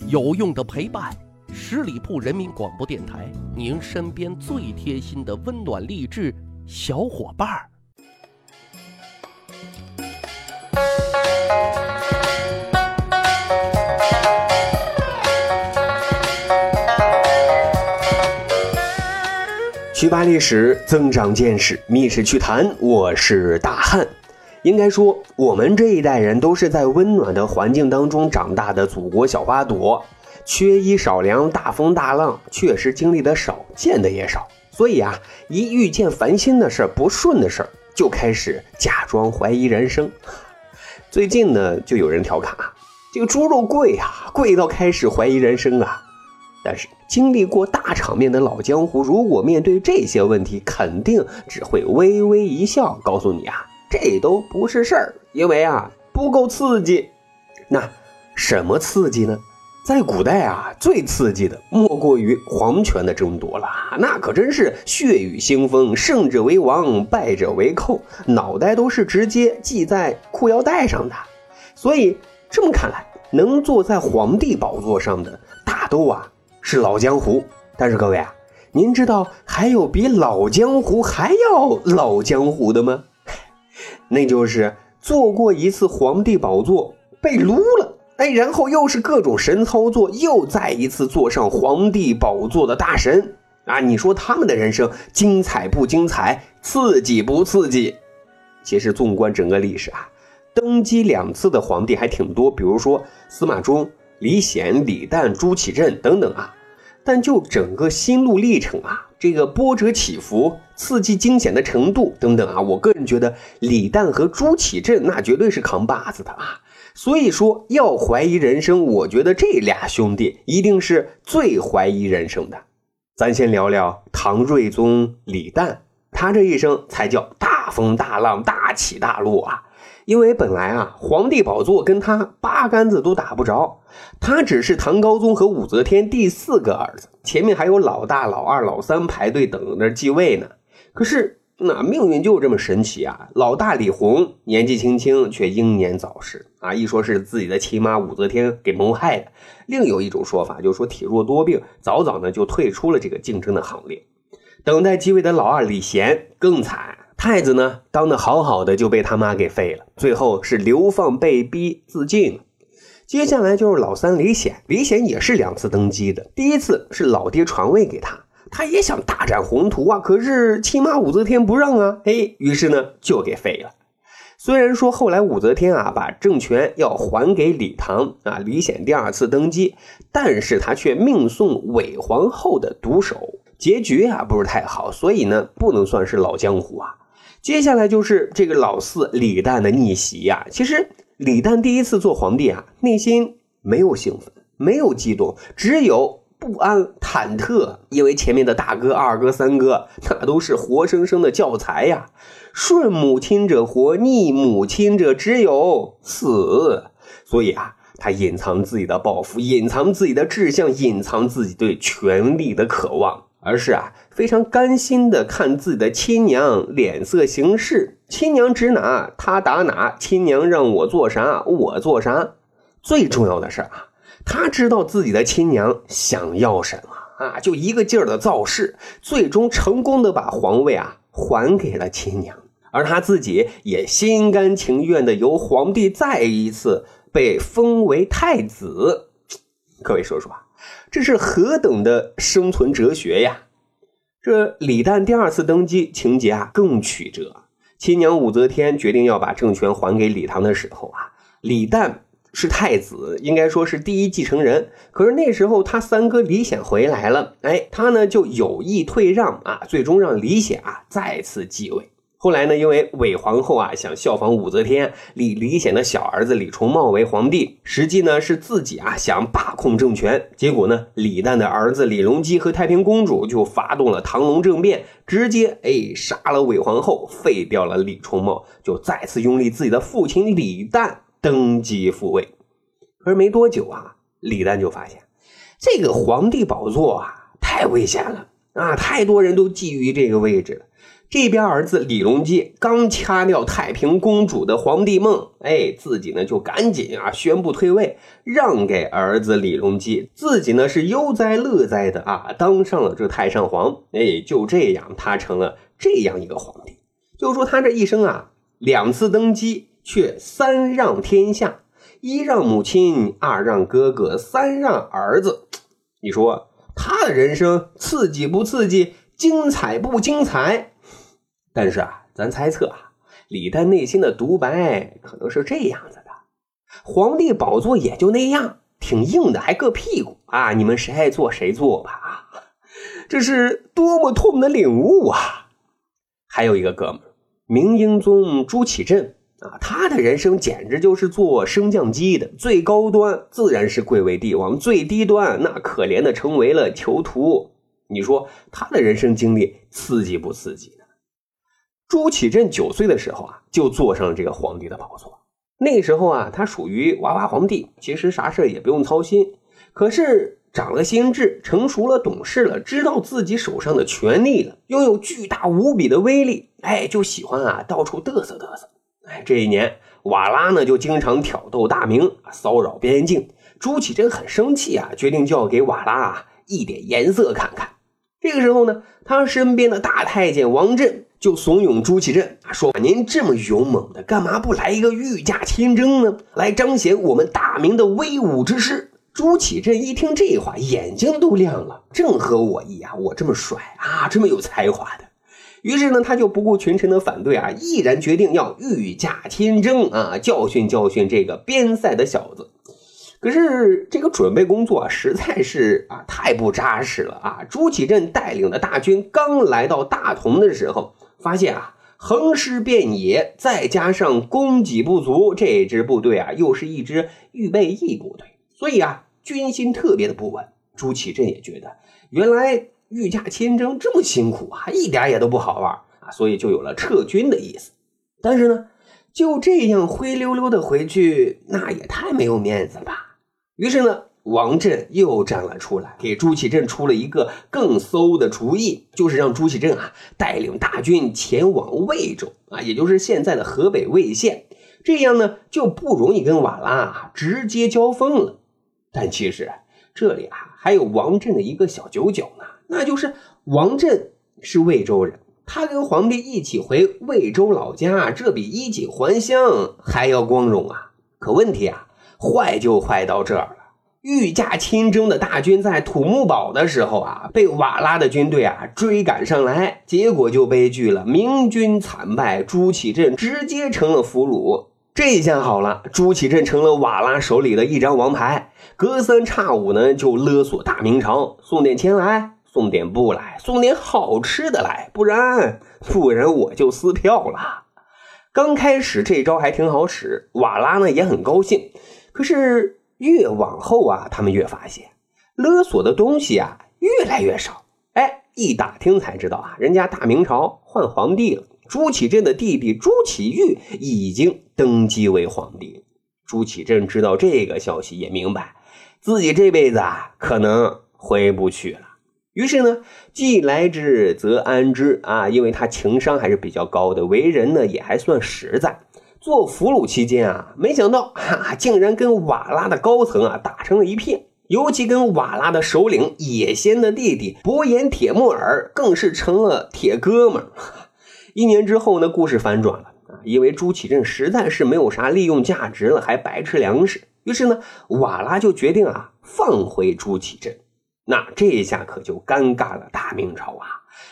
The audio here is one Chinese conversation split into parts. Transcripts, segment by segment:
有用的陪伴，十里铺人民广播电台，您身边最贴心的温暖励志小伙伴儿。趣扒历史，增长见识，密室趣谈，我是大汉。应该说，我们这一代人都是在温暖的环境当中长大的祖国小花朵，缺衣少粮、大风大浪，确实经历的少，见的也少。所以啊，一遇见烦心的事儿、不顺的事儿，就开始假装怀疑人生。最近呢，就有人调侃啊，这个猪肉贵啊，贵到开始怀疑人生啊。但是经历过大场面的老江湖，如果面对这些问题，肯定只会微微一笑，告诉你啊。这都不是事儿，因为啊不够刺激。那什么刺激呢？在古代啊，最刺激的莫过于皇权的争夺了。那可真是血雨腥风，胜者为王，败者为寇，脑袋都是直接系在裤腰带上的。所以这么看来，能坐在皇帝宝座上的大都啊是老江湖。但是各位啊，您知道还有比老江湖还要老江湖的吗？那就是坐过一次皇帝宝座被撸了，哎，然后又是各种神操作，又再一次坐上皇帝宝座的大神啊！你说他们的人生精彩不精彩，刺激不刺激？其实纵观整个历史啊，登基两次的皇帝还挺多，比如说司马衷、李显、李旦、朱祁镇等等啊。但就整个心路历程啊，这个波折起伏、刺激惊险的程度等等啊，我个人觉得李诞和朱祁镇那绝对是扛把子的啊。所以说要怀疑人生，我觉得这俩兄弟一定是最怀疑人生的。咱先聊聊唐睿宗李旦，他这一生才叫大风大浪、大起大落啊。因为本来啊，皇帝宝座跟他八竿子都打不着，他只是唐高宗和武则天第四个儿子，前面还有老大、老二、老三排队等着继位呢。可是那命运就这么神奇啊！老大李弘年纪轻轻却英年早逝啊，一说是自己的亲妈武则天给谋害的，另有一种说法就是说体弱多病，早早呢就退出了这个竞争的行列。等待继位的老二李贤更惨。太子呢，当的好好的就被他妈给废了，最后是流放被逼自尽。接下来就是老三李显，李显也是两次登基的，第一次是老爹传位给他，他也想大展宏图啊，可是亲妈武则天不让啊，嘿，于是呢就给废了。虽然说后来武则天啊把政权要还给李唐啊，李显第二次登基，但是他却命送韦皇后的毒手，结局啊不是太好，所以呢不能算是老江湖啊。接下来就是这个老四李旦的逆袭呀。其实李旦第一次做皇帝啊，内心没有兴奋，没有激动，只有不安、忐忑。因为前面的大哥、二哥、三哥，那都是活生生的教材呀。顺母亲者活，逆母亲者只有死。所以啊，他隐藏自己的抱负，隐藏自己的志向，隐藏自己对权力的渴望。而是啊，非常甘心的看自己的亲娘脸色行事，亲娘指哪他打哪，亲娘让我做啥我做啥。最重要的是啊，他知道自己的亲娘想要什么啊，就一个劲儿的造势，最终成功的把皇位啊还给了亲娘，而他自己也心甘情愿的由皇帝再一次被封为太子。各位说说啊。这是何等的生存哲学呀！这李旦第二次登基情节啊更曲折。亲娘武则天决定要把政权还给李唐的时候啊，李旦是太子，应该说是第一继承人。可是那时候他三哥李显回来了，哎，他呢就有意退让啊，最终让李显啊再次继位。后来呢，因为韦皇后啊想效仿武则天，立李显的小儿子李重茂为皇帝，实际呢是自己啊想把控政权。结果呢，李旦的儿子李隆基和太平公主就发动了唐隆政变，直接哎杀了韦皇后，废掉了李重茂，就再次拥立自己的父亲李旦登基复位。可是没多久啊，李旦就发现这个皇帝宝座啊太危险了啊，太多人都觊觎这个位置了。这边儿子李隆基刚掐掉太平公主的皇帝梦，哎，自己呢就赶紧啊宣布退位，让给儿子李隆基，自己呢是悠哉乐哉的啊当上了这太上皇，哎，就这样他成了这样一个皇帝。就说他这一生啊，两次登基却三让天下，一让母亲，二让哥哥，三让儿子。你说他的人生刺激不刺激？精彩不精彩？但是啊，咱猜测啊，李旦内心的独白可能是这样子的：皇帝宝座也就那样，挺硬的，还硌屁股啊！你们谁爱坐谁坐吧啊！这是多么痛的领悟啊！还有一个哥们明英宗朱祁镇啊，他的人生简直就是做升降机的，最高端自然是贵为帝王，最低端那可怜的成为了囚徒。你说他的人生经历刺激不刺激呢？朱祁镇九岁的时候啊，就坐上了这个皇帝的宝座。那时候啊，他属于娃娃皇帝，其实啥事也不用操心。可是长了心智，成熟了，懂事了，知道自己手上的权力了，拥有巨大无比的威力，哎，就喜欢啊到处嘚瑟嘚瑟。哎，这一年，瓦剌呢就经常挑逗大明，骚扰边境。朱祁镇很生气啊，决定就要给瓦剌啊一点颜色看看。这个时候呢，他身边的大太监王振。就怂恿朱祁镇说：“您这么勇猛的，干嘛不来一个御驾亲征呢？来彰显我们大明的威武之势。”朱祁镇一听这话，眼睛都亮了，正合我意啊！我这么帅啊，这么有才华的。于是呢，他就不顾群臣的反对啊，毅然决定要御驾亲征啊，教训教训这个边塞的小子。可是这个准备工作实在是啊太不扎实了啊！朱祁镇带领的大军刚来到大同的时候。发现啊，横尸遍野，再加上供给不足，这支部队啊，又是一支预备役部队，所以啊，军心特别的不稳。朱祁镇也觉得，原来御驾亲征这么辛苦啊，一点也都不好玩啊，所以就有了撤军的意思。但是呢，就这样灰溜溜的回去，那也太没有面子了吧。于是呢。王振又站了出来，给朱祁镇出了一个更馊的主意，就是让朱祁镇啊带领大军前往魏州啊，也就是现在的河北魏县，这样呢就不容易跟瓦剌直接交锋了。但其实这里啊还有王振的一个小九九呢，那就是王振是魏州人，他跟皇帝一起回魏州老家，这比衣锦还乡还要光荣啊。可问题啊坏就坏到这儿了。御驾亲征的大军在土木堡的时候啊，被瓦剌的军队啊追赶上来，结果就悲剧了，明军惨败，朱祁镇直接成了俘虏。这下好了，朱祁镇成了瓦剌手里的一张王牌，隔三差五呢就勒索大明朝，送点钱来，送点布来，送点好吃的来，不然不然我就撕票了。刚开始这招还挺好使，瓦拉呢也很高兴，可是。越往后啊，他们越发现勒索的东西啊越来越少。哎，一打听才知道啊，人家大明朝换皇帝了，朱祁镇的弟弟朱祁钰已经登基为皇帝。朱祁镇知道这个消息，也明白自己这辈子啊可能回不去了。于是呢，既来之则安之啊，因为他情商还是比较高的，为人呢也还算实在。做俘虏期间啊，没想到哈，竟然跟瓦剌的高层啊打成了一片，尤其跟瓦剌的首领野先的弟弟伯颜铁木儿更是成了铁哥们儿。一年之后呢，故事反转了啊，因为朱祁镇实在是没有啥利用价值了，还白吃粮食，于是呢，瓦剌就决定啊放回朱祁镇。那这一下可就尴尬了，大明朝啊，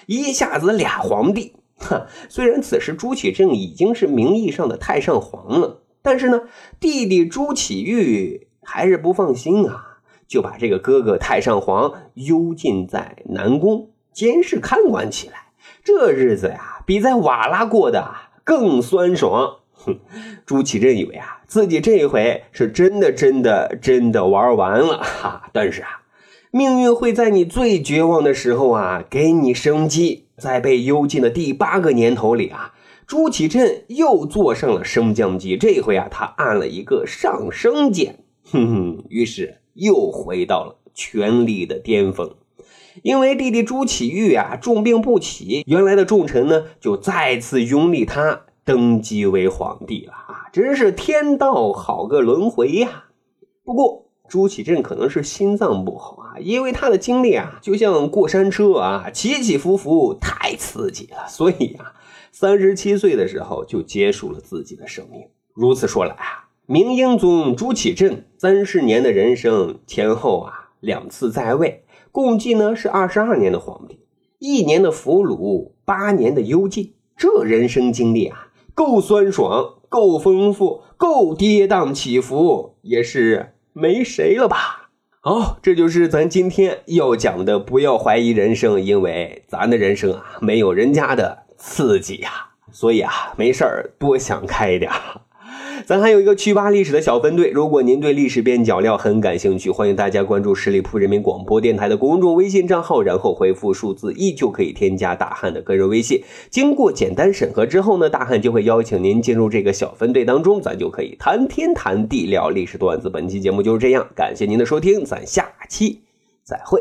一下子俩皇帝。哈，虽然此时朱祁镇已经是名义上的太上皇了，但是呢，弟弟朱祁钰还是不放心啊，就把这个哥哥太上皇幽禁在南宫，监视看管起来。这日子呀，比在瓦剌过的更酸爽。哼，朱祁镇以为啊，自己这一回是真的、真的、真的玩完了哈，但是啊，命运会在你最绝望的时候啊，给你生机。在被幽禁的第八个年头里啊，朱祁镇又坐上了升降机。这回啊，他按了一个上升键，哼哼，于是又回到了权力的巅峰。因为弟弟朱祁钰啊重病不起，原来的重臣呢就再次拥立他登基为皇帝了啊！真是天道好个轮回呀！不过朱祁镇可能是心脏不好啊，因为他的经历啊就像过山车啊，起起伏伏，太刺激了，所以啊，三十七岁的时候就结束了自己的生命。如此说来啊，明英宗朱祁镇三十年的人生前后啊两次在位，共计呢是二十二年的皇帝，一年的俘虏，八年的幽禁，这人生经历啊，够酸爽，够丰富，够跌宕起伏，也是。没谁了吧？好，这就是咱今天要讲的。不要怀疑人生，因为咱的人生啊，没有人家的刺激呀。所以啊，没事儿多想开一点。咱还有一个趣吧历史的小分队，如果您对历史边角料很感兴趣，欢迎大家关注十里铺人民广播电台的公众微信账号，然后回复数字一就可以添加大汉的个人微信。经过简单审核之后呢，大汉就会邀请您进入这个小分队当中，咱就可以谈天谈地聊历史段子。本期节目就是这样，感谢您的收听，咱下期再会。